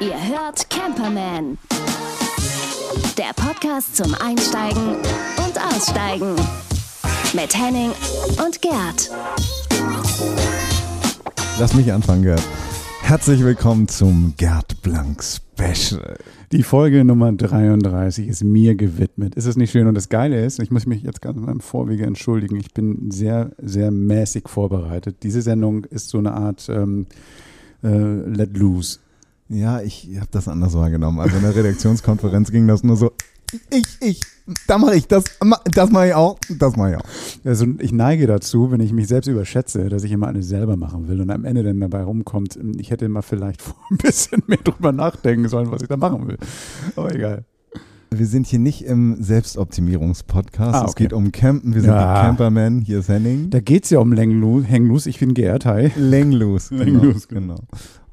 Ihr hört Camperman. Der Podcast zum Einsteigen und Aussteigen. Mit Henning und Gerd. Lass mich anfangen, Gerd. Herzlich willkommen zum Gerd Blank Special. Die Folge Nummer 33 ist mir gewidmet. Ist es nicht schön? Und das Geile ist, ich muss mich jetzt ganz im Vorwege entschuldigen, ich bin sehr, sehr mäßig vorbereitet. Diese Sendung ist so eine Art ähm, äh, Let Loose. Ja, ich habe das anders wahrgenommen. Also in der Redaktionskonferenz ging das nur so, ich, ich, da mache ich, das, das mache ich auch, das mache ich auch. Also ich neige dazu, wenn ich mich selbst überschätze, dass ich immer alles selber machen will und am Ende dann dabei rumkommt, ich hätte immer vielleicht ein bisschen mehr drüber nachdenken sollen, was ich da machen will. Aber egal. Wir sind hier nicht im Selbstoptimierungspodcast. Ah, okay. Es geht um Campen. Wir sind Ja. Camperman. Hier ist Henning. Da geht es ja um Hangloose. Ich bin Gerd, hi. Länglos. Länglos, genau.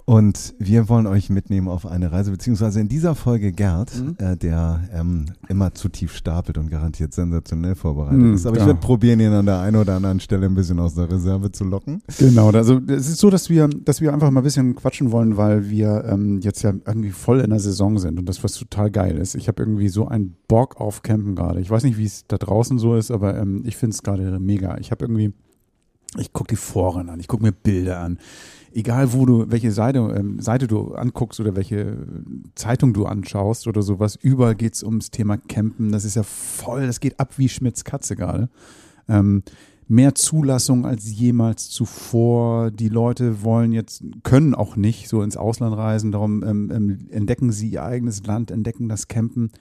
Und wir wollen euch mitnehmen auf eine Reise, beziehungsweise in dieser Folge Gerd, Mhm. äh, der ähm, immer zu tief stapelt und garantiert sensationell vorbereitet Mhm, ist. Aber ich ja. werde probieren, ihn an der einen oder anderen Stelle ein bisschen aus der Reserve zu locken. Genau, also es ist so, dass wir, dass wir einfach mal ein bisschen quatschen wollen, weil wir ähm, jetzt ja irgendwie voll in der Saison sind und das was total geil ist. Ich habe irgendwie so einen Bock auf Campen gerade. Ich weiß nicht, wie es da draußen so ist, aber ähm, ich finde es gerade mega. Ich habe irgendwie, ich gucke die Foren an, ich gucke mir Bilder an. Egal wo du, welche Seite, ähm, Seite du anguckst oder welche Zeitung du anschaust oder sowas, überall geht's ums Thema Campen. Das ist ja voll, das geht ab wie Schmitz Katze gerade. Ähm, mehr Zulassung als jemals zuvor. Die Leute wollen jetzt, können auch nicht so ins Ausland reisen, darum ähm, ähm, entdecken sie ihr eigenes Land, entdecken das Campen.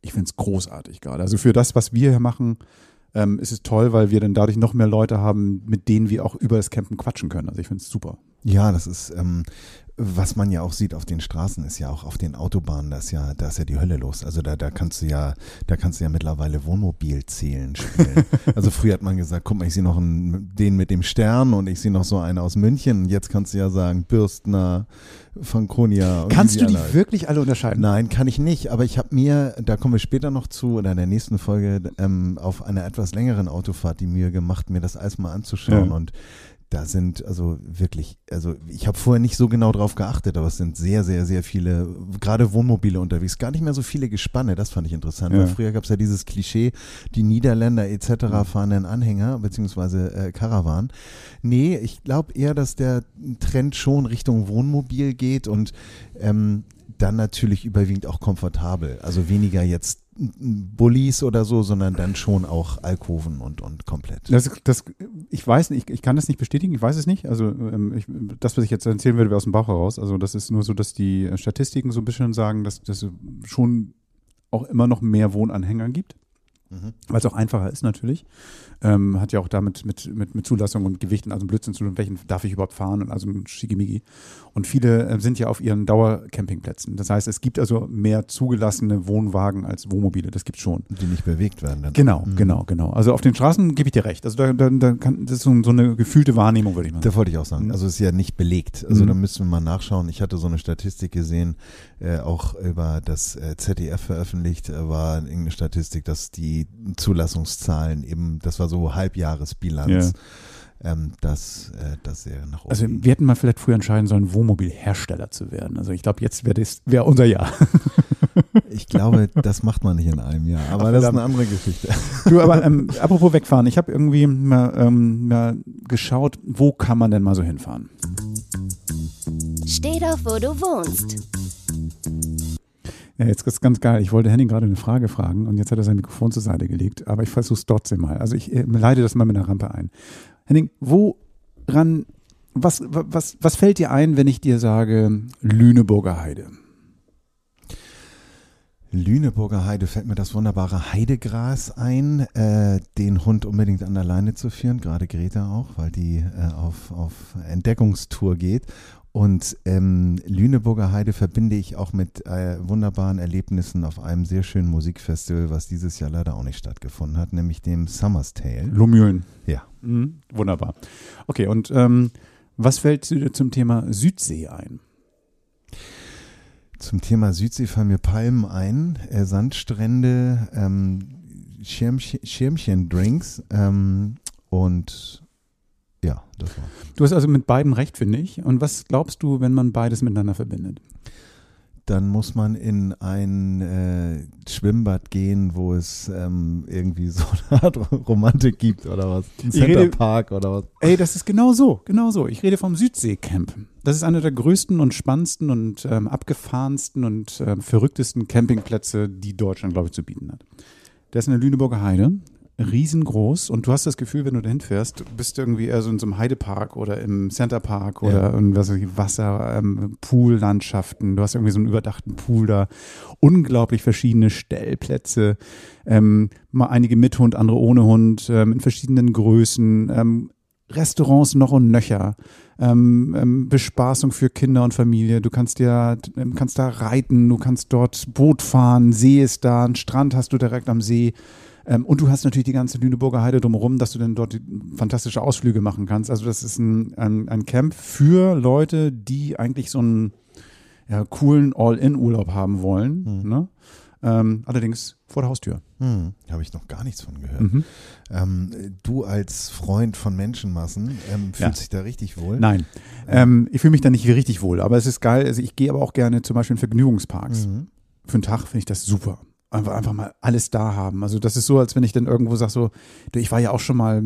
Ich finde es großartig gerade. Also für das, was wir hier machen, ähm, ist es toll, weil wir dann dadurch noch mehr Leute haben, mit denen wir auch über das Campen quatschen können. Also ich finde es super. Ja, das ist, ähm, was man ja auch sieht auf den Straßen, ist ja auch auf den Autobahnen, da ist ja, da ist ja die Hölle los. Also da, da kannst du ja, da kannst du ja mittlerweile Wohnmobilzählen spielen. also früher hat man gesagt, guck mal, ich sehe noch einen, den mit dem Stern und ich sehe noch so einen aus München. Und jetzt kannst du ja sagen, Bürstner, Franconia. Kannst du die alle wirklich alle unterscheiden? Nein, kann ich nicht. Aber ich habe mir, da kommen wir später noch zu, oder in der nächsten Folge, ähm, auf einer etwas längeren Autofahrt die Mühe gemacht, mir das alles mal anzuschauen. Ja. Und da sind also wirklich, also ich habe vorher nicht so genau drauf geachtet, aber es sind sehr, sehr, sehr viele, gerade Wohnmobile unterwegs. Gar nicht mehr so viele Gespanne, das fand ich interessant. Ja. Weil früher gab es ja dieses Klischee, die Niederländer etc. fahren einen Anhänger beziehungsweise äh, Caravan. Nee, ich glaube eher, dass der Trend schon Richtung Wohnmobil geht und ähm, dann natürlich überwiegend auch komfortabel. Also weniger jetzt Bullies oder so, sondern dann schon auch Alkoven und, und komplett. Das, das, ich weiß nicht, ich, ich kann das nicht bestätigen, ich weiß es nicht. Also ähm, ich, das, was ich jetzt erzählen würde, wäre aus dem Bauch heraus. Also das ist nur so, dass die Statistiken so ein bisschen sagen, dass dass es schon auch immer noch mehr Wohnanhänger gibt. Mhm. Weil es auch einfacher ist natürlich. Ähm, hat ja auch damit mit, mit, mit Zulassung und Gewicht und also Blödsinn zu tun, welchen darf ich überhaupt fahren und also ein Schickimicki. Und viele äh, sind ja auf ihren Dauercampingplätzen. Das heißt, es gibt also mehr zugelassene Wohnwagen als Wohnmobile. Das gibt schon. Die nicht bewegt werden. Dann. Genau, Mhm. genau, genau. Also auf den Straßen gebe ich dir recht. Also da, da, da kann, das ist so, so eine gefühlte Wahrnehmung, würde ich mal sagen. Da wollte ich auch sagen. Mhm. Also es ist ja nicht belegt. Also Mhm. da müssen wir mal nachschauen. Ich hatte so eine Statistik gesehen, äh, auch über das äh, ZDF veröffentlicht, äh, war irgendeine Statistik, dass die Zulassungszahlen eben, das war so Halbjahresbilanz, ähm, dass äh, das sehr nach oben Also ging. wir hätten mal vielleicht früher entscheiden sollen, Wohnmobilhersteller zu werden. Also ich glaube, jetzt wäre das wär unser Jahr. Ich glaube, das macht man nicht in einem Jahr. Aber Ach, das ist eine andere Geschichte. Du, aber ähm, apropos wegfahren, ich habe irgendwie mal, ähm, mal geschaut, wo kann man denn mal so hinfahren? Steh doch, wo du wohnst. Ja, jetzt ist ganz geil. Ich wollte Henning gerade eine Frage fragen und jetzt hat er sein Mikrofon zur Seite gelegt, aber ich versuche es trotzdem mal. Also ich äh, leite das mal mit einer Rampe ein. Henning, woran, was, was, was fällt dir ein, wenn ich dir sage Lüneburger Heide? Lüneburger Heide fällt mir das wunderbare Heidegras ein, äh, den Hund unbedingt an der Leine zu führen, gerade Greta auch, weil die äh, auf, auf Entdeckungstour geht. Und ähm, Lüneburger Heide verbinde ich auch mit äh, wunderbaren Erlebnissen auf einem sehr schönen Musikfestival, was dieses Jahr leider auch nicht stattgefunden hat, nämlich dem Summer's Tale. Lomühlen. Ja. Mhm, wunderbar. Okay, und ähm, was fällt dir zum Thema Südsee ein? Zum Thema Südsee fallen mir Palmen ein, äh, Sandstrände, ähm, Schirmchen, Schirmchendrinks ähm, und Ja, das war. Du hast also mit beiden recht, finde ich. Und was glaubst du, wenn man beides miteinander verbindet? Dann muss man in ein äh, Schwimmbad gehen, wo es ähm, irgendwie so eine Art Romantik gibt oder was. Ein Centerpark oder was. Ey, das ist genau so, genau so. Ich rede vom Südseecamp. Das ist einer der größten und spannendsten und ähm, abgefahrensten und ähm, verrücktesten Campingplätze, die Deutschland, glaube ich, zu bieten hat. Der ist in der Lüneburger Heide, riesengroß und du hast das Gefühl, wenn du dahin fährst, bist du irgendwie eher so in so einem Heidepark oder im Centerpark oder Ja. in was weiß ich, Wasser, ähm, Poollandschaften. Du hast irgendwie so einen überdachten Pool da. Unglaublich verschiedene Stellplätze. Ähm, mal einige mit Hund, andere ohne Hund, ähm, in verschiedenen Größen. Ähm, Restaurants noch und nöcher. Ähm, ähm, Bespaßung für Kinder und Familie. Du kannst ja, ähm, kannst da reiten, du kannst dort Boot fahren, See ist da, einen Strand hast du direkt am See. Ähm, und du hast natürlich die ganze Lüneburger Heide drumherum, dass du dann dort die fantastische Ausflüge machen kannst. Also das ist ein, ein, ein Camp für Leute, die eigentlich so einen ja, coolen All-In-Urlaub haben wollen. Ne? Ähm, allerdings vor der Haustür. Hm, habe ich noch gar nichts von gehört. Mhm. Ähm, du als Freund von Menschenmassen ähm, fühlst Ja. dich da richtig wohl? Nein, ähm, ich fühle mich da nicht richtig wohl, aber es ist geil. Also ich gehe aber auch gerne zum Beispiel in Vergnügungsparks. Mhm. Für einen Tag finde ich das super. Einfach, einfach mal alles da haben. Also das ist so, als wenn ich dann irgendwo sage so, du, ich war ja auch schon mal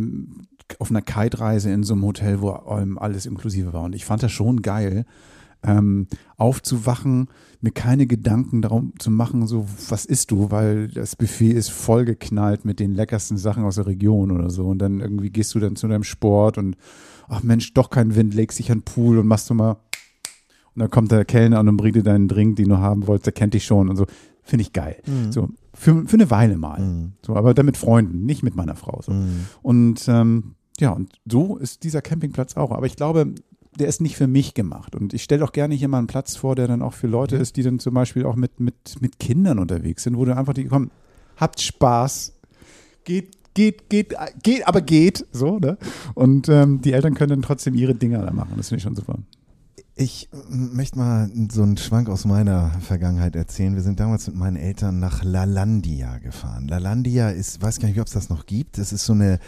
auf einer Kite-Reise in so einem Hotel, wo alles inklusive war. Und ich fand das schon geil, ähm, aufzuwachen, mir keine Gedanken darum zu machen, so was isst du, weil das Buffet ist vollgeknallt mit den leckersten Sachen aus der Region oder so. Und dann irgendwie gehst du dann zu deinem Sport und ach Mensch, doch kein Wind, legst dich an den Pool und machst du mal und dann kommt der Kellner und dann bringt dir deinen Drink, den du haben wolltest, der kennt dich schon und so. Finde ich geil. Mhm. So, für, für eine Weile mal. Mhm. So, aber dann mit Freunden, nicht mit meiner Frau. So. Mhm. Und ähm, ja, und so ist dieser Campingplatz auch. Aber ich glaube, der ist nicht für mich gemacht. Und ich stelle auch gerne hier mal einen Platz vor, der dann auch für Leute ist, die dann zum Beispiel auch mit, mit, mit Kindern unterwegs sind, wo du einfach die, komm, habt Spaß, geht, geht, geht, geht, aber geht, so, ne? Und ähm, die Eltern können dann trotzdem ihre Dinger da machen. Das finde ich schon super. Ich m- möchte mal so einen Schwank aus meiner Vergangenheit erzählen. Wir sind damals mit meinen Eltern nach Lalandia gefahren. Lalandia ist, weiß gar nicht, ob es das noch gibt. Das ist so eine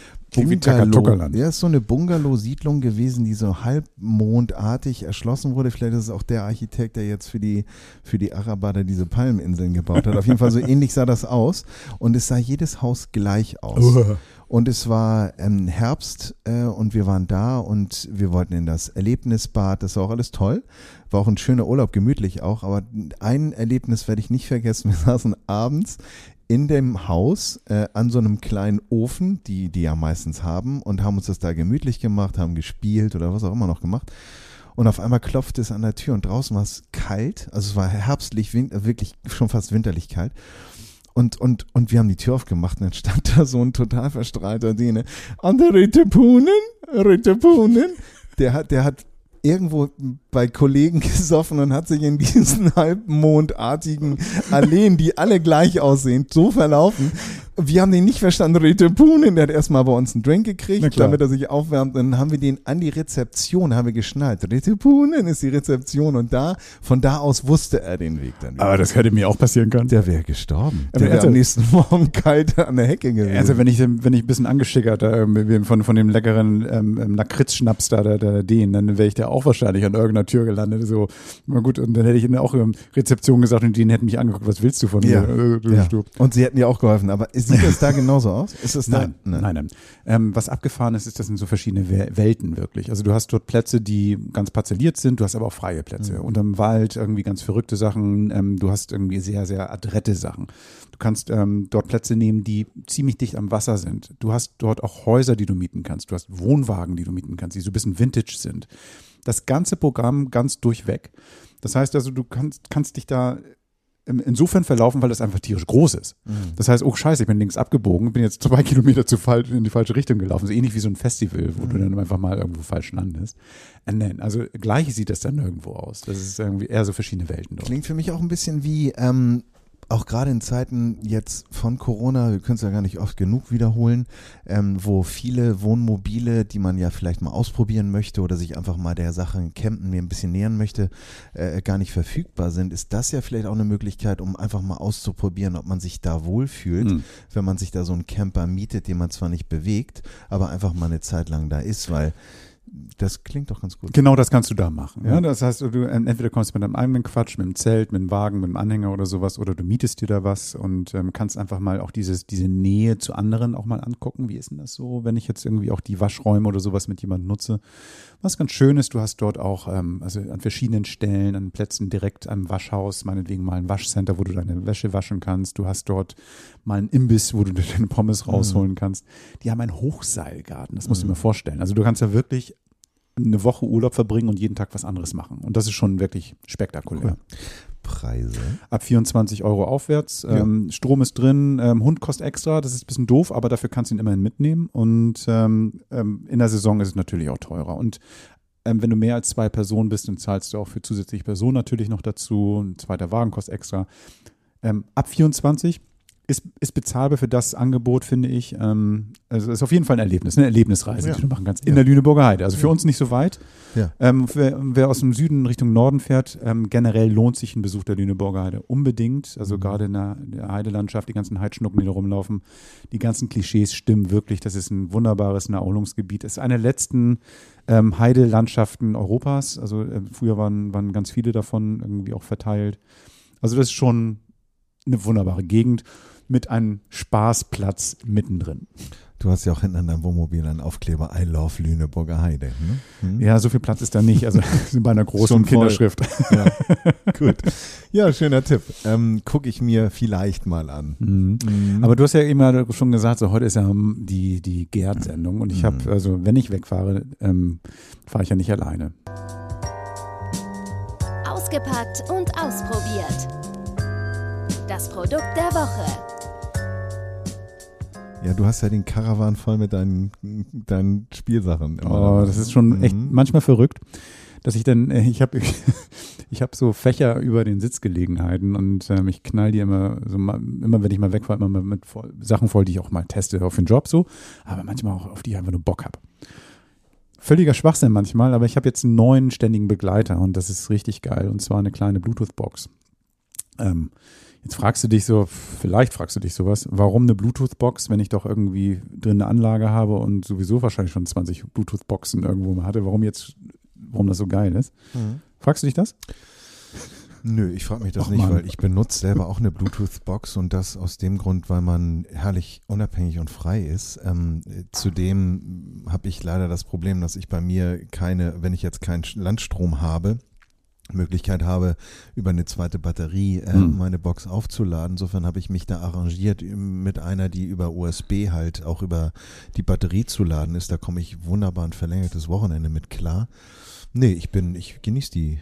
Bungalow, ja, ist so eine Bungalow-Siedlung gewesen, die so halbmondartig erschlossen wurde. Vielleicht ist es auch der Architekt, der jetzt für die, für die Araber da diese Palminseln gebaut hat. Auf jeden Fall so ähnlich sah das aus. Und es sah jedes Haus gleich aus. Und es war ähm, Herbst äh, und wir waren da und wir wollten in das Erlebnisbad. Das war auch alles toll. War auch ein schöner Urlaub, gemütlich auch. Aber ein Erlebnis werde ich nicht vergessen. Wir saßen abends in dem Haus äh, an so einem kleinen Ofen, die die ja meistens haben, und haben uns das da gemütlich gemacht, haben gespielt oder was auch immer noch gemacht. Und auf einmal klopfte es an der Tür und draußen war es kalt. Also es war herbstlich, wirklich schon fast winterlich kalt. Und, und, und wir haben die Tür aufgemacht und dann stand da so ein total verstrahlter Däne. An der Rittepunen, Rittepunen. Der hat, der hat irgendwo bei Kollegen gesoffen und hat sich in diesen halbmondartigen Alleen, die alle gleich aussehen, so verlaufen. Wir haben den nicht verstanden. Rittepunen, der hat erstmal bei uns einen Drink gekriegt, damit er sich aufwärmt. Dann haben wir den an die Rezeption, haben wir geschnallt. Rittepunen ist die Rezeption und da, von da aus wusste er den Weg dann. Aber das hätte mir auch passieren können. Der wäre gestorben. Aber Der wäre am nächsten Morgen kalt an der Hecke gewesen. Also wenn ich, wenn ich ein bisschen angeschickert äh, von, von dem leckeren ähm, ähm, Lakritz-Schnaps da, der, der den, dann wäre ich da auch wahrscheinlich an irgendeiner Tür gelandet. So, na gut, und dann hätte ich ihnen auch ähm, Rezeption gesagt und die hätten mich angeguckt, was willst du von ja, mir? Äh, ja. Und sie hätten dir auch geholfen. Aber sieht das da genauso aus? Ist das da? Nein, nein, nein. Ähm, was abgefahren ist, ist, das sind so verschiedene Wel- Welten wirklich. Also du hast dort Plätze, die ganz parzelliert sind, du hast aber auch freie Plätze. Mhm. Unterm Wald irgendwie ganz verrückte Sachen, ähm, du hast irgendwie sehr, sehr adrette Sachen. Du kannst ähm, dort Plätze nehmen, die ziemlich dicht am Wasser sind. Du hast dort auch Häuser, die du mieten kannst. Du hast Wohnwagen, die du mieten kannst, die so ein bisschen Vintage sind. Das ganze Programm ganz durchweg. Das heißt also, du kannst, kannst dich da insofern verlaufen, weil das einfach tierisch groß ist. Das heißt, oh scheiße, ich bin links abgebogen, bin jetzt zwei Kilometer zu falsch, in die falsche Richtung gelaufen. So ähnlich wie so ein Festival, wo du dann einfach mal irgendwo falsch landest. Nein, also gleich sieht das dann nirgendwo aus. Das ist irgendwie eher so verschiedene Welten dort. Klingt für mich auch ein bisschen wie ähm, auch gerade in Zeiten jetzt von Corona, wir können es ja gar nicht oft genug wiederholen, ähm, wo viele Wohnmobile, die man ja vielleicht mal ausprobieren möchte oder sich einfach mal der Sache Campen mir ein bisschen nähern möchte, äh, gar nicht verfügbar sind, ist das ja vielleicht auch eine Möglichkeit, um einfach mal auszuprobieren, ob man sich da wohlfühlt, Mhm. wenn man sich da so einen Camper mietet, den man zwar nicht bewegt, aber einfach mal eine Zeit lang da ist, weil das klingt doch ganz gut. Genau das kannst du da machen. Ja? Ja. Das heißt, du entweder kommst mit deinem eigenen Quatsch, mit dem Zelt, mit dem Wagen, mit dem Anhänger oder sowas, oder du mietest dir da was und ähm, kannst einfach mal auch dieses, diese Nähe zu anderen auch mal angucken. Wie ist denn das so, wenn ich jetzt irgendwie auch die Waschräume oder sowas mit jemandem nutze? Was ganz schön ist, du hast dort auch ähm, also an verschiedenen Stellen, an Plätzen direkt am Waschhaus, meinetwegen mal ein Waschcenter, wo du deine Wäsche waschen kannst. Du hast dort mal einen Imbiss, wo du dir deine Pommes rausholen kannst. Die haben einen Hochseilgarten, das musst du dir mal vorstellen. Also du kannst ja wirklich eine Woche Urlaub verbringen und jeden Tag was anderes machen. Und das ist schon wirklich spektakulär. Cool. Preise. Ab 24 Euro aufwärts. Ja. Ähm, Strom ist drin, ähm, Hund kostet extra, das ist ein bisschen doof, aber dafür kannst du ihn immerhin mitnehmen. Und ähm, ähm, in der Saison ist es natürlich auch teurer. Und ähm, wenn du mehr als zwei Personen bist, dann zahlst du auch für zusätzliche Personen natürlich noch dazu. Ein zweiter Wagen kostet extra. Ähm, ab 24 ist, ist bezahlbar für das Angebot, finde ich. Ähm, also ist auf jeden Fall ein Erlebnis, eine Erlebnisreise, Ja. die du machen kannst. In Ja. der Lüneburger Heide. Also für uns nicht so weit. Ja. Ähm, wer, wer aus dem Süden Richtung Norden fährt, ähm, generell lohnt sich ein Besuch der Lüneburger Heide unbedingt. Also Mhm. gerade in der, der Heidelandschaft, die ganzen Heidschnucken, die da rumlaufen, die ganzen Klischees stimmen wirklich. Das ist ein wunderbares Naherholungsgebiet. Es ist eine der letzten ähm, Heidelandschaften Europas. Also äh, früher waren, waren ganz viele davon irgendwie auch verteilt. Also das ist schon eine wunderbare Gegend mit einem Spaßplatz mittendrin. Du hast ja auch hinten an deinem Wohnmobil einen Aufkleber I love Lüneburger Heide. Ne? Hm? Ja, so viel Platz ist da nicht. Also bei einer großen. Kinderschrift. Ja. Gut. Ja, schöner Tipp. Ähm, Gucke ich mir vielleicht mal an. Mhm. Mhm. Aber du hast ja immer schon gesagt, so heute ist ja die, die Gerd-Sendung und ich Mhm. habe, also wenn ich wegfahre, ähm, fahre ich ja nicht alleine. Ausgepackt und ausprobiert. Das Produkt der Woche. Ja, du hast ja den Caravan voll mit deinen, deinen Spielsachen. immer Oh, das ist schon echt Mhm. manchmal verrückt, dass ich dann, äh, ich habe ich hab so Fächer über den Sitzgelegenheiten und ähm, ich knall die immer, so mal, immer wenn ich mal wegfahre, immer mit voll, Sachen voll, die ich auch mal teste auf den Job so, aber manchmal auch auf die ich einfach nur Bock habe. Völliger Schwachsinn manchmal, aber ich habe jetzt einen neuen ständigen Begleiter und das ist richtig geil und zwar eine kleine Bluetooth-Box. Ähm, Jetzt fragst du dich so, vielleicht fragst du dich sowas, warum eine Bluetooth-Box, wenn ich doch irgendwie drin eine Anlage habe und sowieso wahrscheinlich schon 20 Bluetooth-Boxen irgendwo mal hatte, warum jetzt, warum das so geil ist? Mhm. Fragst du dich das? Nö, ich frage mich das Och, nicht, Mann. weil ich benutze selber auch eine Bluetooth-Box und das aus dem Grund, weil man herrlich unabhängig und frei ist. Ähm, zudem habe ich leider das Problem, dass ich bei mir keine, wenn ich jetzt keinen Landstrom habe, Möglichkeit habe, über eine zweite Batterie äh, Hm. meine Box aufzuladen. Insofern habe ich mich da arrangiert mit einer, die über USB halt auch über die Batterie zu laden ist. Da komme ich wunderbar ein verlängertes Wochenende mit klar. Nee, ich bin, ich genieße die.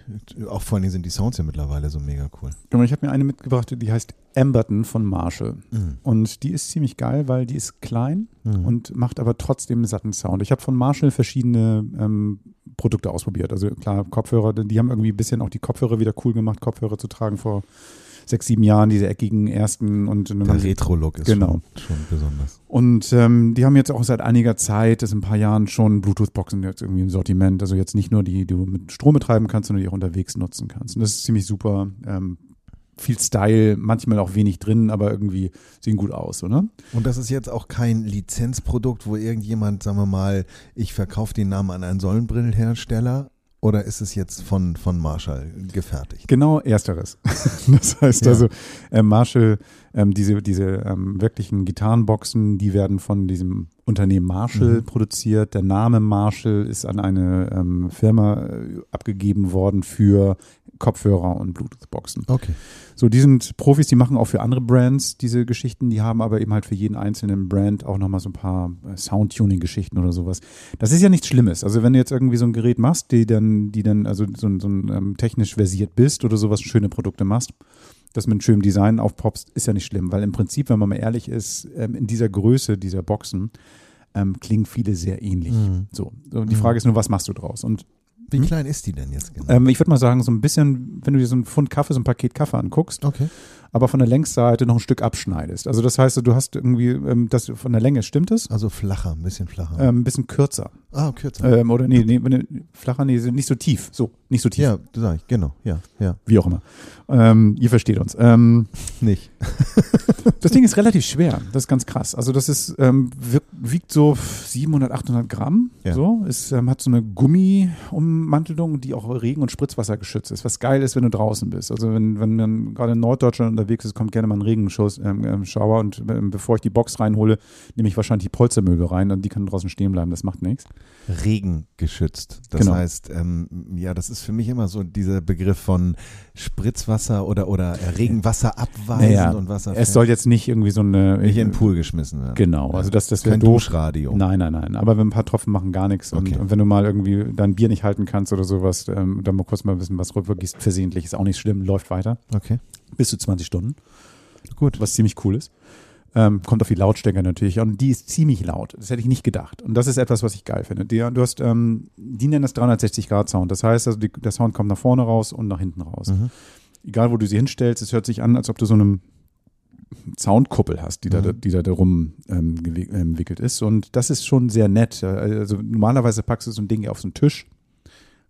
Auch vor allen Dingen sind die Sounds ja mittlerweile so mega cool. Mal, Ich habe mir eine mitgebracht, die heißt Amberton von Marshall. Mhm. Und die ist ziemlich geil, weil die ist klein Mhm. und macht aber trotzdem einen satten Sound. Ich habe von Marshall verschiedene ähm, Produkte ausprobiert. Also klar, Kopfhörer, die haben irgendwie ein bisschen auch die Kopfhörer wieder cool gemacht, Kopfhörer zu tragen vor sechs, sieben Jahren, diese eckigen ersten und Der Retro-Look ist Genau. schon, schon besonders. Und ähm, die haben jetzt auch seit einiger Zeit, das ein paar Jahren schon Bluetooth-Boxen jetzt irgendwie im Sortiment. Also jetzt nicht nur die, die du mit Strom betreiben kannst, sondern die auch unterwegs nutzen kannst. Und das ist ziemlich super. Ähm, viel Style, manchmal auch wenig drin, aber irgendwie sehen gut aus, oder? Und das ist jetzt auch kein Lizenzprodukt, wo irgendjemand, sagen wir mal, ich verkaufe den Namen an einen Sonnenbrillenhersteller oder ist es jetzt von, von Marshall gefertigt? Genau ersteres. das heißt Ja. also, äh, Marshall, ähm, diese, diese ähm, wirklichen Gitarrenboxen, die werden von diesem Unternehmen Marshall Mhm. produziert. Der Name Marshall ist an eine ähm, Firma äh, abgegeben worden für Kopfhörer und Bluetooth-Boxen. Okay. So, die sind Profis, die machen auch für andere Brands diese Geschichten, die haben aber eben halt für jeden einzelnen Brand auch nochmal so ein paar äh, Soundtuning-Geschichten oder sowas. Das ist ja nichts Schlimmes. Also wenn du jetzt irgendwie so ein Gerät machst, die dann, die dann, also so, ein- so ein ähm, technisch versiert bist oder sowas, schöne Produkte machst, das mit einem schönen Design aufpoppst, ist ja nicht schlimm, weil im Prinzip, wenn man mal ehrlich ist, ähm, in dieser Größe dieser Boxen ähm, klingen viele sehr ähnlich. Mhm. So, so die Mhm. Frage ist nur, was machst du draus? Und Wie Hm? klein ist die denn jetzt genau? ähm, ich würde mal sagen, so ein bisschen, wenn du dir so ein Pfund Kaffee, so ein Paket Kaffee anguckst, okay. Aber von der Längsseite noch ein Stück abschneidest. Also das heißt, du hast irgendwie ähm, das von der Länge, stimmt es? Also flacher, ein bisschen flacher. Ähm, ein bisschen kürzer. ah, kürzer. Ähm, oder nee, nee, nee, flacher, nee, nicht so tief. So, nicht so tief. ja, das sag ich, genau, ja, ja. Wie auch immer. Ähm, ihr versteht uns. Ähm, Nicht. das Ding ist relativ schwer. Das ist ganz krass. Also das ist ähm, wiegt so 700, 800 Gramm. Ja. So, es ähm, hat so eine Gummiummantelung, die auch Regen- und Spritzwasser geschützt ist. Was geil ist, wenn du draußen bist. Also wenn, wenn man gerade in Norddeutschland unterwegs ist, kommt gerne mal ein Regenschauer ähm, ähm, und ähm, bevor ich die Box reinhole, nehme ich wahrscheinlich die Polstermöbel rein und die kann draußen stehen bleiben. Das macht nichts. Regen geschützt. Das Genau. heißt, ähm, ja, das ist für mich immer so dieser Begriff von Spritzwasser oder, oder Regenwasser abweisen Naja, und Wasser Es soll jetzt nicht irgendwie so eine nicht in den Pool geschmissen werden. Genau, also das, das Kein doof. Duschradio. Nein, nein, nein. Aber wenn ein paar Tropfen machen gar nichts und, Okay. und wenn du mal irgendwie dein Bier nicht halten kannst oder sowas, ähm, dann mal kurz mal wissen, was rübergießt, versehentlich, ist auch nicht schlimm, läuft weiter. Okay, Bis zu 20 Stunden, gut. was ziemlich cool ist. Ähm, kommt auf die Lautstärke natürlich an. Und die ist ziemlich laut. Das hätte ich nicht gedacht. Und das ist etwas, was ich geil finde. Die, du hast, ähm, die nennen das 360-Grad-Sound. Das heißt, also die, der Sound kommt nach vorne raus und nach hinten raus. Mhm. Egal, wo du sie hinstellst, es hört sich an, als ob du so eine Soundkuppel hast, die da, Mhm. die da darum ähm, gewi- ähm, ist. Und das ist schon sehr nett. Also normalerweise packst du so ein Ding auf so einen Tisch.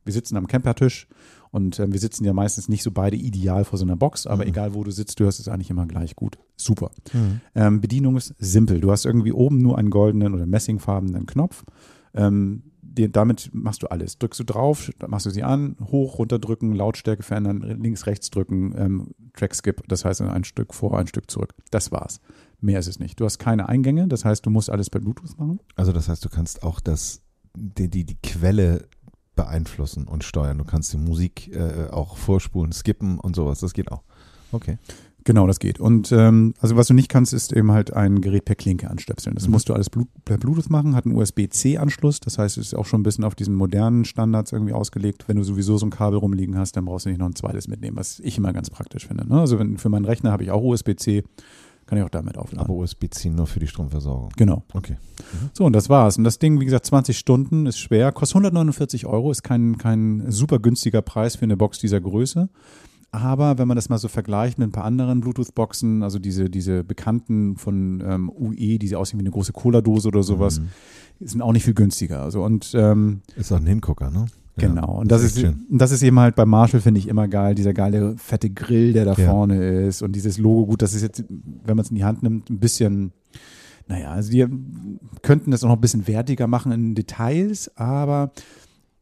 Wir sitzen am Campertisch und ähm, wir sitzen ja meistens nicht so beide ideal vor so einer Box, aber Mhm. egal wo du sitzt, du hörst es eigentlich immer gleich gut. Super. Mhm. Ähm, Bedienung ist simpel. Du hast irgendwie oben nur einen goldenen oder messingfarbenen Knopf. Ähm, den, damit machst du alles. Drückst du drauf, machst du sie an, hoch, runter drücken, Lautstärke verändern, links, rechts drücken, ähm, Track Skip, das heißt ein Stück vor, ein Stück zurück. Das war's. Mehr ist es nicht. Du hast keine Eingänge, das heißt, du musst alles per Bluetooth machen. Also das heißt, du kannst auch das, die, die, die Quelle beeinflussen und steuern. Du kannst die Musik äh, auch vorspulen, skippen und sowas. Das geht auch. Okay. Genau, das geht. Und ähm, also was du nicht kannst, ist eben halt ein Gerät per Klinke anstöpseln. Das Mhm. musst du alles per Bluetooth machen, hat einen USB-C-Anschluss. Das heißt, es ist auch schon ein bisschen auf diesen modernen Standards irgendwie ausgelegt. Wenn du sowieso so ein Kabel rumliegen hast, dann brauchst du nicht noch ein zweites mitnehmen, was ich immer ganz praktisch finde. Ne? Also wenn, für meinen Rechner habe ich auch USB-C, kann ich auch damit aufladen. Aber USB-C nur für die Stromversorgung. genau. Okay. So, und das war's. Und das Ding, wie gesagt, 20 Stunden, ist schwer, kostet 149 Euro, ist kein, kein super günstiger Preis für eine Box dieser Größe. Aber wenn man das mal so vergleicht mit ein paar anderen Bluetooth-Boxen, also diese, diese bekannten von ähm, UE, die aussehen wie eine große Cola-Dose oder sowas, Mhm. sind auch nicht viel günstiger. Also und ähm, Ist auch ein Hingucker, ne? Ja, genau. Und das ist, und das ist eben halt bei Marshall, finde ich, immer geil, dieser geile fette Grill, der da Ja. vorne ist und dieses Logo, gut, das ist jetzt, wenn man es in die Hand nimmt, ein bisschen, naja, also die könnten das auch noch ein bisschen wertiger machen in Details, aber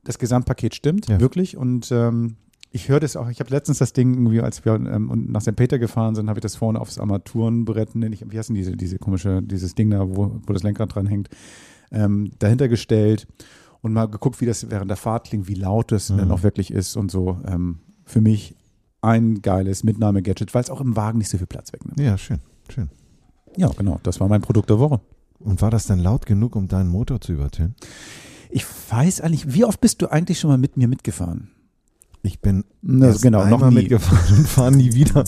das Gesamtpaket stimmt, Ja. wirklich. Und ähm, ich höre das auch, ich habe letztens das Ding irgendwie, als wir ähm, nach St. Peter gefahren sind, habe ich das vorne aufs Armaturenbrett, nenn ich, wie heißt denn diese, diese komische, dieses Ding da, wo, wo das Lenkrad dran hängt, ähm, dahinter gestellt und mal geguckt, wie das während der Fahrt klingt, wie laut das Mhm. dann auch wirklich ist und so. Ähm, für mich ein geiles Mitnahme-Gadget, weil es auch im Wagen nicht so viel Platz wegnimmt. Ja, schön, schön. Ja, genau. Das war mein Produkt der Woche. Und war das denn laut genug, um deinen Motor zu übertönen? Ich weiß eigentlich, wie oft bist du eigentlich schon mal mit mir mitgefahren? Ich bin Also genau, noch nie. mitgefahren und fahre nie wieder.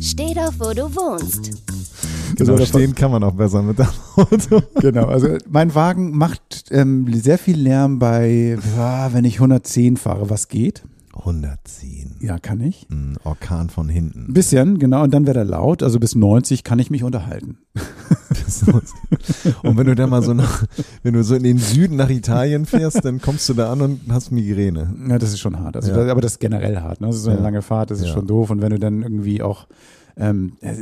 Steh doch, wo du wohnst. Genau, war- stehen kann man auch besser mit dem Auto. Genau, also mein Wagen macht ähm, sehr viel Lärm bei, ja, wenn ich 110 fahre, was geht. 110. Ja, kann ich. Ein Orkan von hinten. Ein bisschen, genau, und dann wird er laut. Also bis 90 kann ich mich unterhalten. Und wenn du dann mal so nach, wenn du so in den Süden nach Italien fährst, dann kommst du da an und hast Migräne. Ja, das ist schon hart. Also, Ja. aber das ist generell hart. Ne? Das ist so eine Ja. lange Fahrt, das ist Ja. schon doof. Und wenn du dann irgendwie auch, ähm, äh,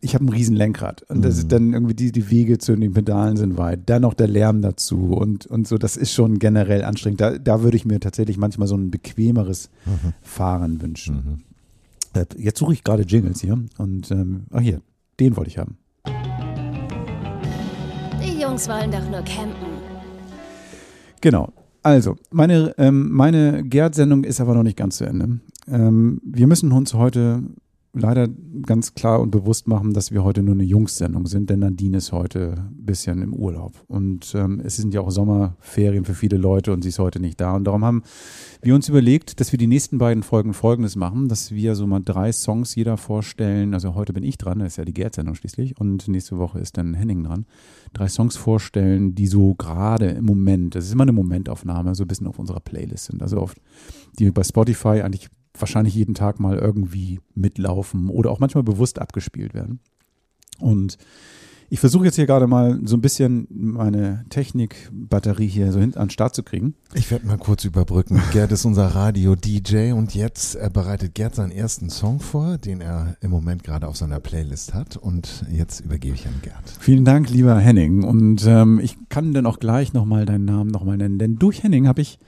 ich habe ein riesen Lenkrad und das Mhm. ist dann irgendwie die, die Wege zu den Pedalen sind weit, dann noch der Lärm dazu und, und so, das ist schon generell anstrengend. Da, da würde ich mir tatsächlich manchmal so ein bequemeres Mhm. Fahren wünschen. Mhm. Äh, Jetzt suche ich gerade Jingles hier und, ähm, ach hier, den wollte ich haben. Die Jungs wollen doch nur campen. Genau. Also, meine, ähm, meine Gerd-Sendung ist aber noch nicht ganz zu Ende. Ähm, wir müssen uns heute leider ganz klar und bewusst machen, dass wir heute nur eine Jungs-Sendung sind, denn Nadine ist heute ein bisschen im Urlaub. Und ähm, es sind ja auch Sommerferien für viele Leute und sie ist heute nicht da. Und darum haben wir uns überlegt, dass wir die nächsten beiden Folgen Folgendes machen, dass wir so mal drei Songs jeder vorstellen. Also heute bin ich dran, das ist ja die Gerd-Sendung schließlich. Und nächste Woche ist dann Henning dran. Drei Songs vorstellen, die so gerade im Moment, das ist immer eine Momentaufnahme, so ein bisschen auf unserer Playlist sind. Also oft, die bei Spotify eigentlich wahrscheinlich jeden Tag mal irgendwie mitlaufen oder auch manchmal bewusst abgespielt werden. Und ich versuche jetzt hier gerade mal so ein bisschen meine Technikbatterie hier so hinten an den Start zu kriegen. Ich werde mal kurz überbrücken. Gerd ist unser Radio-DJ und jetzt bereitet Gerd seinen ersten Song vor, den er im Moment gerade auf seiner Playlist hat. Und jetzt übergebe ich an Gerd. Vielen Dank, lieber Henning. Und ähm, ich kann dann auch gleich nochmal deinen Namen nochmal nennen, denn durch Henning habe ich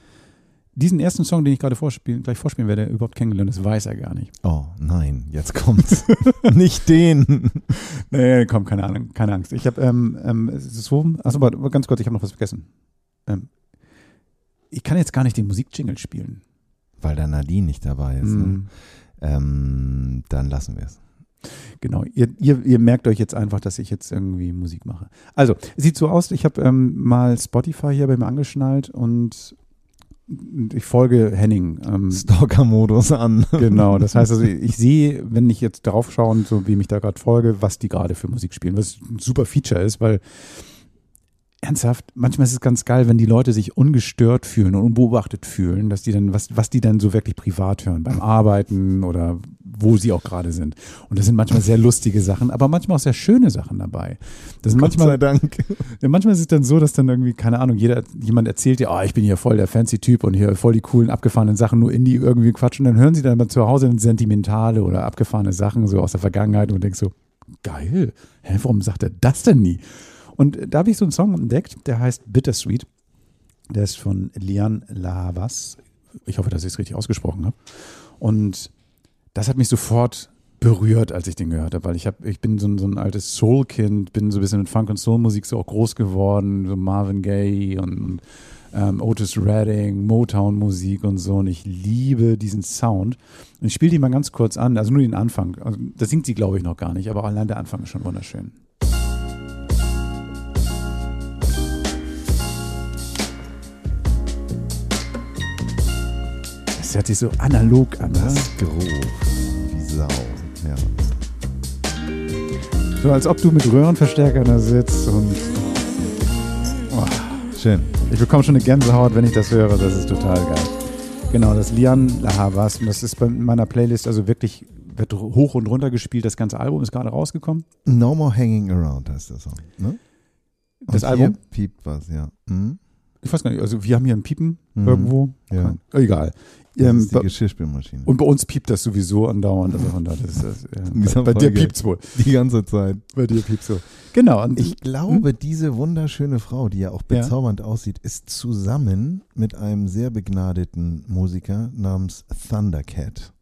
diesen ersten Song, den ich gerade vorspielen, gleich vorspielen werde, überhaupt kennengelernt. Das weiß er gar nicht. Oh nein, jetzt kommt's. nicht den. Nee, komm, keine Ahnung, keine Angst. Ich habe, ähm, ähm, es ist so, achso, aber ganz kurz, ich habe noch was vergessen. Ähm, ich kann jetzt gar nicht den Musikjingle spielen. Weil da Nadine nicht dabei ist. Mm. Ne? Ähm, dann lassen wir es. Genau, ihr, ihr, ihr merkt euch jetzt einfach, dass ich jetzt irgendwie Musik mache. Also, es sieht so aus, ich habe ähm, mal Spotify hier bei mir angeschnallt und ich folge Henning. Ähm, Stalker-Modus an. genau, das heißt also, ich sehe, wenn ich jetzt darauf schaue und so, wie ich da gerade folge, was die gerade für Musik spielen, was ein super Feature ist, weil ernsthaft, manchmal ist es ganz geil, wenn die Leute sich ungestört fühlen und unbeobachtet fühlen, dass die dann, was, was die dann so wirklich privat hören, beim Arbeiten oder wo sie auch gerade sind. Und das sind manchmal sehr lustige Sachen, aber manchmal auch sehr schöne Sachen dabei. Das sind Gott sei manchmal, Dank. ja, manchmal ist es dann so, dass dann irgendwie, keine Ahnung, jeder, jemand erzählt dir, oh, ich bin hier voll der fancy Typ und hier voll die coolen, abgefahrenen Sachen, nur Indie irgendwie quatschen. Und dann hören sie dann mal zu Hause sentimentale oder abgefahrene Sachen so aus der Vergangenheit und denkst so, geil, hä, warum sagt er das denn nie? Und da habe ich so einen Song entdeckt, der heißt Bittersweet. Der ist von Lian Lahavas. Ich hoffe, dass ich es richtig ausgesprochen habe. Und das hat mich sofort berührt, als ich den gehört habe, weil ich habe, ich bin so ein, so ein altes Soul-Kind, bin so ein bisschen mit Funk und Soul-Musik so auch groß geworden, so Marvin Gaye und ähm, Otis Redding, Motown-Musik und so. Und ich liebe diesen Sound. Und ich spiele die mal ganz kurz an, also nur den Anfang. Also, das singt sie, glaube ich, noch gar nicht, aber allein der Anfang ist schon wunderschön. Das hört sich so analog an. Das ne? ist Geruch. Wie Sau. Ja. So als ob du mit Röhrenverstärkern da sitzt und Schön. ich bekomme schon eine Gänsehaut, wenn ich das höre. Das ist total geil. Genau, das Lian Lahavas. Und das ist bei meiner Playlist also wirklich, wird hoch und runter gespielt. Das ganze Album ist gerade rausgekommen. No More Hanging Around heißt der Song. Ne? Das Und Album? Hier piept was, ja. Mhm. Ich weiß gar nicht, also wir haben hier ein Piepen Mhm. irgendwo. Ja. Egal. Ähm, ist die Geschirrspülmaschine. und bei uns piept das sowieso andauernd. Also von daher, ist das, ja. bei, bei dir piept's wohl. die ganze Zeit. Bei dir piept's so. Genau. Und Ich glaube, diese wunderschöne Frau, die ja auch Ja. bezaubernd aussieht, ist zusammen mit einem sehr begnadeten Musiker namens Thundercat,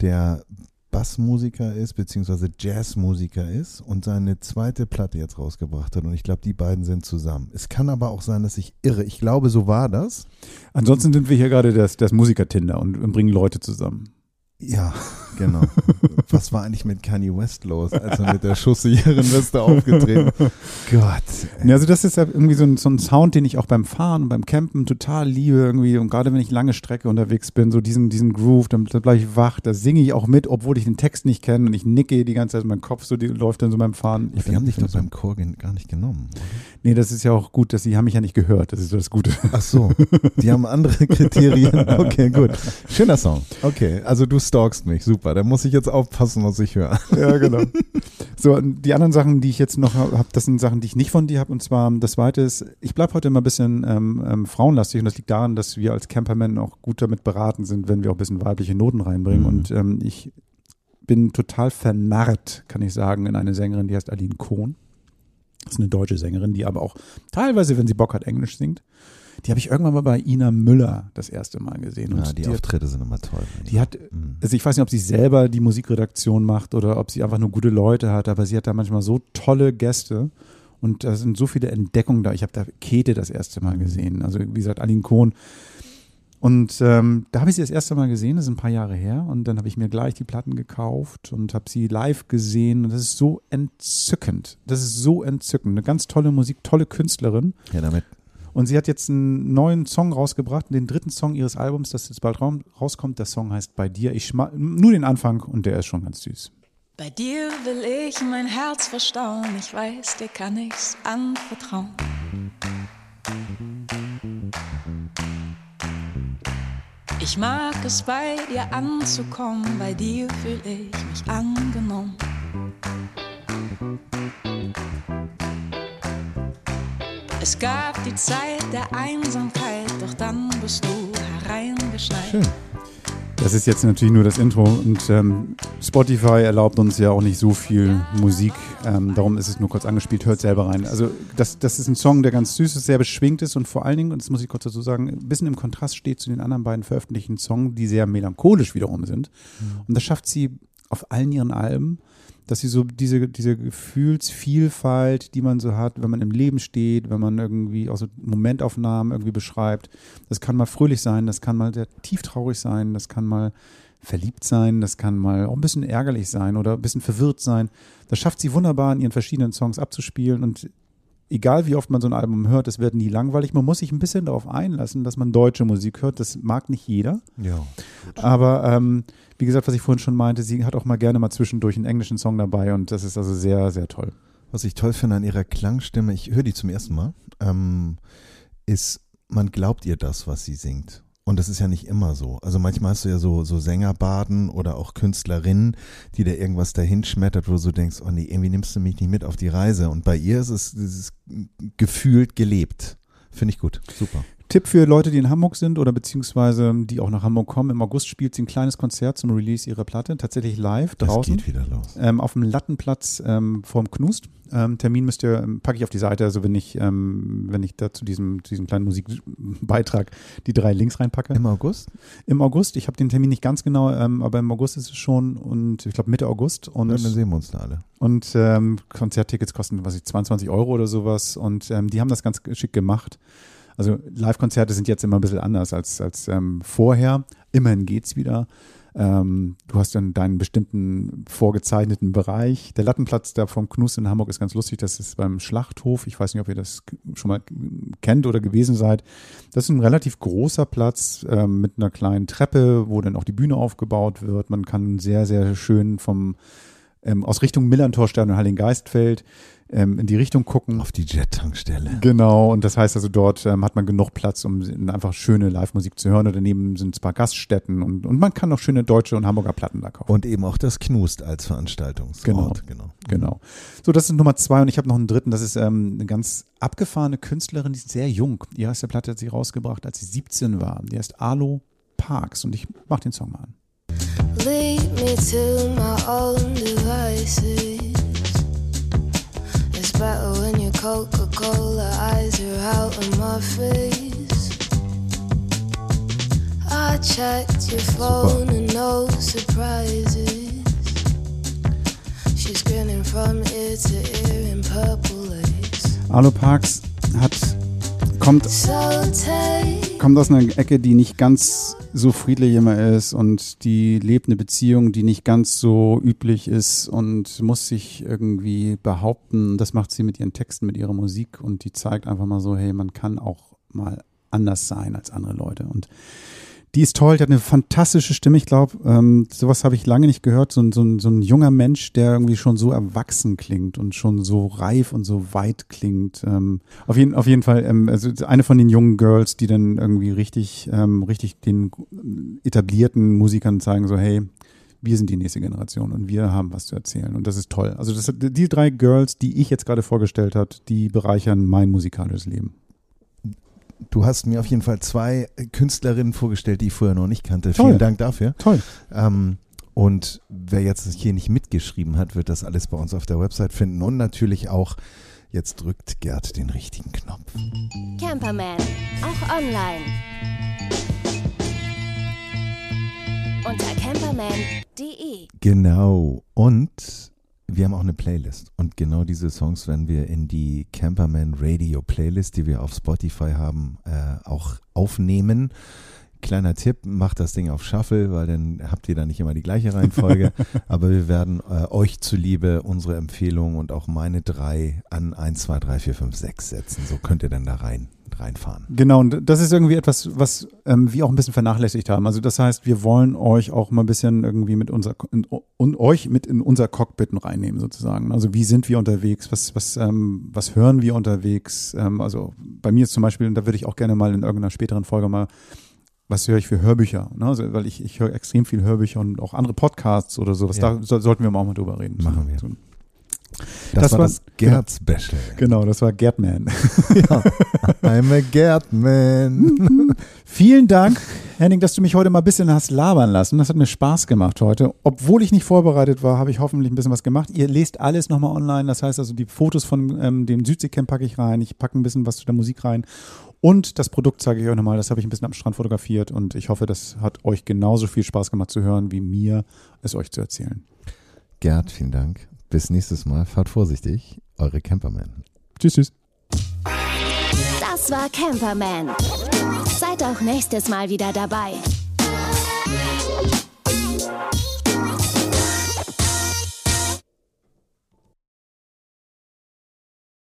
der Bassmusiker ist, beziehungsweise Jazzmusiker ist und seine zweite Platte jetzt rausgebracht hat. Und ich glaube, die beiden sind zusammen. Es kann aber auch sein, dass ich irre. Ich glaube, so war das. ansonsten sind wir hier gerade das, das Musiker-Tinder und, und bringen Leute zusammen. Ja, genau. Was war eigentlich mit Kanye West los, als er mit der schusssicheren Weste aufgetreten Gott. ey. Ja, also das ist ja irgendwie so ein, so ein Sound, den ich auch beim Fahren und beim Campen total liebe irgendwie und gerade wenn ich lange Strecke unterwegs bin, so diesen, diesen Groove, dann, dann bleibe ich wach, da singe ich auch mit, obwohl ich den Text nicht kenne und ich nicke die ganze Zeit, mein Kopf so die, läuft dann so beim Fahren. Ich Die haben dich doch das- beim Chor gar nicht genommen. Oder? Nee, das ist ja auch gut, dass sie haben mich ja nicht gehört, das ist so das Gute. Ach so, die haben andere Kriterien. Okay, gut. Schöner Song. Okay, also du stalkst mich. Super. Da muss ich jetzt aufpassen, was ich höre. Ja, genau. So, die anderen Sachen, die ich jetzt noch habe, das sind Sachen, die ich nicht von dir habe. Und zwar, das zweite ist, ich bleibe heute immer ein bisschen ähm, ähm, frauenlastig und das liegt daran, dass wir als Campermen auch gut damit beraten sind, wenn wir auch ein bisschen weibliche Noten reinbringen. Mhm. Und ähm, ich bin total vernarrt, kann ich sagen, in eine Sängerin, die heißt Aline Kohn. Das ist eine deutsche Sängerin, die aber auch teilweise, wenn sie Bock hat, Englisch singt. Die habe ich irgendwann mal bei Ina Müller das erste Mal gesehen. Und Ja, die, die hat Auftritte sind immer toll. die hat, Mhm. also ich weiß nicht, ob sie selber die Musikredaktion macht oder ob sie einfach nur gute Leute hat, aber sie hat da manchmal so tolle Gäste und da sind so viele Entdeckungen da. Ich habe da Käthe das erste Mal gesehen, also wie gesagt, Aline Kohn. Und ähm, da habe ich sie das erste Mal gesehen, das ist ein paar Jahre her. Und dann habe ich mir gleich die Platten gekauft und habe sie live gesehen. Und das ist so entzückend. Das ist so entzückend. Eine ganz tolle Musik, tolle Künstlerin. Ja, damit. Und sie hat jetzt einen neuen Song rausgebracht, den dritten Song ihres Albums, das jetzt bald rauskommt. Der Song heißt Bei dir. Ich nur den Anfang und der ist schon ganz süß. Bei dir will ich mein Herz verstauen, ich weiß, dir kann ich's anvertrauen. Ich mag es bei dir anzukommen, bei dir fühl ich mich angenommen. Es gab die Zeit der Einsamkeit, doch dann bist du hereingeschneit. Schön. Das ist jetzt natürlich nur das Intro und ähm, Spotify erlaubt uns ja auch nicht so viel Musik. Ähm, darum ist es nur kurz angespielt. Hört selber rein. Also das, das ist ein Song, der ganz süß ist, sehr beschwingt ist und vor allen Dingen, und das muss ich kurz dazu sagen, ein bisschen im Kontrast steht zu den anderen beiden veröffentlichten Songs, die sehr melancholisch wiederum sind. Mhm. Und das schafft sie auf allen ihren Alben dass sie so diese, diese Gefühlsvielfalt, die man so hat, wenn man im Leben steht, wenn man irgendwie auch so Momentaufnahmen irgendwie beschreibt, das kann mal fröhlich sein, das kann mal sehr tieftraurig sein, das kann mal verliebt sein, das kann mal auch ein bisschen ärgerlich sein oder ein bisschen verwirrt sein. Das schafft sie wunderbar in ihren verschiedenen Songs abzuspielen und egal wie oft man so ein Album hört, es wird nie langweilig. Man muss sich ein bisschen darauf einlassen, dass man deutsche Musik hört. Das mag nicht jeder. Ja. Gut. Aber ähm, wie gesagt, was ich vorhin schon meinte, sie hat auch mal gerne mal zwischendurch einen englischen Song dabei und das ist also sehr, sehr toll. Was ich toll finde an ihrer Klangstimme, ich höre die zum ersten Mal, ähm, ist, man glaubt ihr das, was sie singt. Und das ist ja nicht immer so. Also manchmal hast du ja so, so Sängerbaden oder auch Künstlerinnen, die da irgendwas dahin schmettert, wo du so denkst, oh nee, irgendwie nimmst du mich nicht mit auf die Reise. Und bei ihr ist es, ist es gefühlt gelebt. Finde ich gut. Super. Tipp für Leute, die in Hamburg sind oder beziehungsweise die auch nach Hamburg kommen. Im August spielt sie ein kleines Konzert zum Release ihrer Platte, tatsächlich live draußen. Das geht wieder los. Ähm, auf dem Lattenplatz ähm, vorm Knust. Ähm, Termin müsst ihr, ähm, packe ich auf die Seite, also wenn ich, ähm, wenn ich da zu diesem, diesem kleinen Musikbeitrag die drei Links reinpacke. Im August? Im August. Ich habe den Termin nicht ganz genau, ähm, aber im August ist es schon und ich glaube Mitte August. Und, ja, dann sehen wir uns da alle. Und Konzerttickets kosten, was ich, 22 Euro oder sowas. Und die haben das ganz schick gemacht. Also Live-Konzerte sind jetzt immer ein bisschen anders als, als ähm, vorher. Immerhin geht's wieder. Ähm, du hast dann deinen bestimmten vorgezeichneten Bereich. Der Lattenplatz da vom Knus in Hamburg ist ganz lustig. Das ist beim Schlachthof. Ich weiß nicht, ob ihr das schon mal kennt oder gewesen seid. Das ist ein relativ großer Platz ähm, mit einer kleinen Treppe, wo dann auch die Bühne aufgebaut wird. Man kann sehr, sehr schön vom ähm, aus Richtung Millantorstern und Heiligengeistfeld ähm, in die Richtung gucken. Auf die Jet-Tankstelle. Genau, und das heißt also, dort ähm, hat man genug Platz, um einfach schöne Live-Musik zu hören. Und daneben sind ein paar Gaststätten und, und man kann auch schöne deutsche und Hamburger Platten da kaufen. Und eben auch das Knust als Veranstaltungsort. Genau, genau. genau. So, das ist Nummer zwei und ich habe noch einen dritten. Das ist ähm, eine ganz abgefahrene Künstlerin, die ist sehr jung. Die erste Platte hat sie rausgebracht, als sie 17 war. Die heißt Alo Parks und ich mach den Song mal an. Lead me to my own devices It's better when your Coca-Cola eyes are out of my face. I checked your phone and no surprises. She's grinning from ear to ear in purple lace. Arlo Parks hat kommt kommt aus einer Ecke, die nicht ganz so friedlich immer ist und die lebt eine Beziehung, die nicht ganz so üblich ist und muss sich irgendwie behaupten. Das macht sie mit ihren Texten, mit ihrer Musik und die zeigt einfach mal so, hey, man kann auch mal anders sein als andere Leute. Und die ist toll, die hat eine fantastische Stimme. Ich glaube, ähm, sowas habe ich lange nicht gehört. So, so, so ein junger Mensch, der irgendwie schon so erwachsen klingt und schon so reif und so weit klingt. Ähm, auf, jeden, auf jeden Fall, ähm, also eine von den jungen Girls, die dann irgendwie richtig, ähm, richtig den etablierten Musikern zeigen, so, hey, wir sind die nächste Generation und wir haben was zu erzählen. Und das ist toll. Also das, die drei Girls, die ich jetzt gerade vorgestellt habe, die bereichern mein musikalisches Leben du hast mir auf jeden Fall zwei Künstlerinnen vorgestellt, die ich vorher noch nicht kannte. Toll. Vielen Dank dafür. Toll. Ähm, und wer jetzt hier nicht mitgeschrieben hat, wird das alles bei uns auf der Website finden. Und natürlich auch, jetzt drückt Gerd den richtigen Knopf. Camperman, auch online. Unter camperman.de. Genau. Und wir haben auch eine Playlist und genau diese Songs werden wir in die Camperman Radio Playlist, die wir auf Spotify haben, äh, auch aufnehmen. Kleiner Tipp, macht das Ding auf Shuffle, weil dann habt ihr da nicht immer die gleiche Reihenfolge. Aber wir werden äh, euch zuliebe unsere Empfehlungen und auch meine drei an 1, 2, 3, 4, 5, 6 setzen. So könnt ihr dann da rein reinfahren. Genau, und das ist irgendwie etwas, was ähm, wir auch ein bisschen vernachlässigt haben. Also das heißt, wir wollen euch auch mal ein bisschen irgendwie mit unser in, und euch mit in unser Cockpit reinnehmen sozusagen. Also wie sind wir unterwegs? Was was ähm, was hören wir unterwegs? Ähm, also bei mir zum Beispiel, und da würde ich auch gerne mal in irgendeiner späteren Folge mal was höre ich für Hörbücher? Ne? Also, weil ich, ich höre extrem viel Hörbücher und auch andere Podcasts oder sowas. Ja. Da so, sollten wir auch mal drüber reden. Machen wir. So, Das, Das war war- das Gerd-Special. genau, das war Gertman. I'm a Gerdman. Vielen Dank, Henning, dass du mich heute mal ein bisschen hast labern lassen. Das hat mir Spaß gemacht heute. Obwohl ich nicht vorbereitet war, habe ich hoffentlich ein bisschen was gemacht. Ihr lest alles nochmal online. Das heißt also, die Fotos von ähm, dem Südseecamp packe ich rein. Ich packe ein bisschen was zu der Musik rein. Und das Produkt zeige ich euch nochmal. Das habe ich ein bisschen am Strand fotografiert. Und ich hoffe, das hat euch genauso viel Spaß gemacht zu hören, wie mir es euch zu erzählen. Gerd, vielen Dank. Bis nächstes Mal. Fahrt vorsichtig. Eure Camperman. Tschüss, tschüss. Das war Camperman. Seid auch nächstes Mal wieder dabei.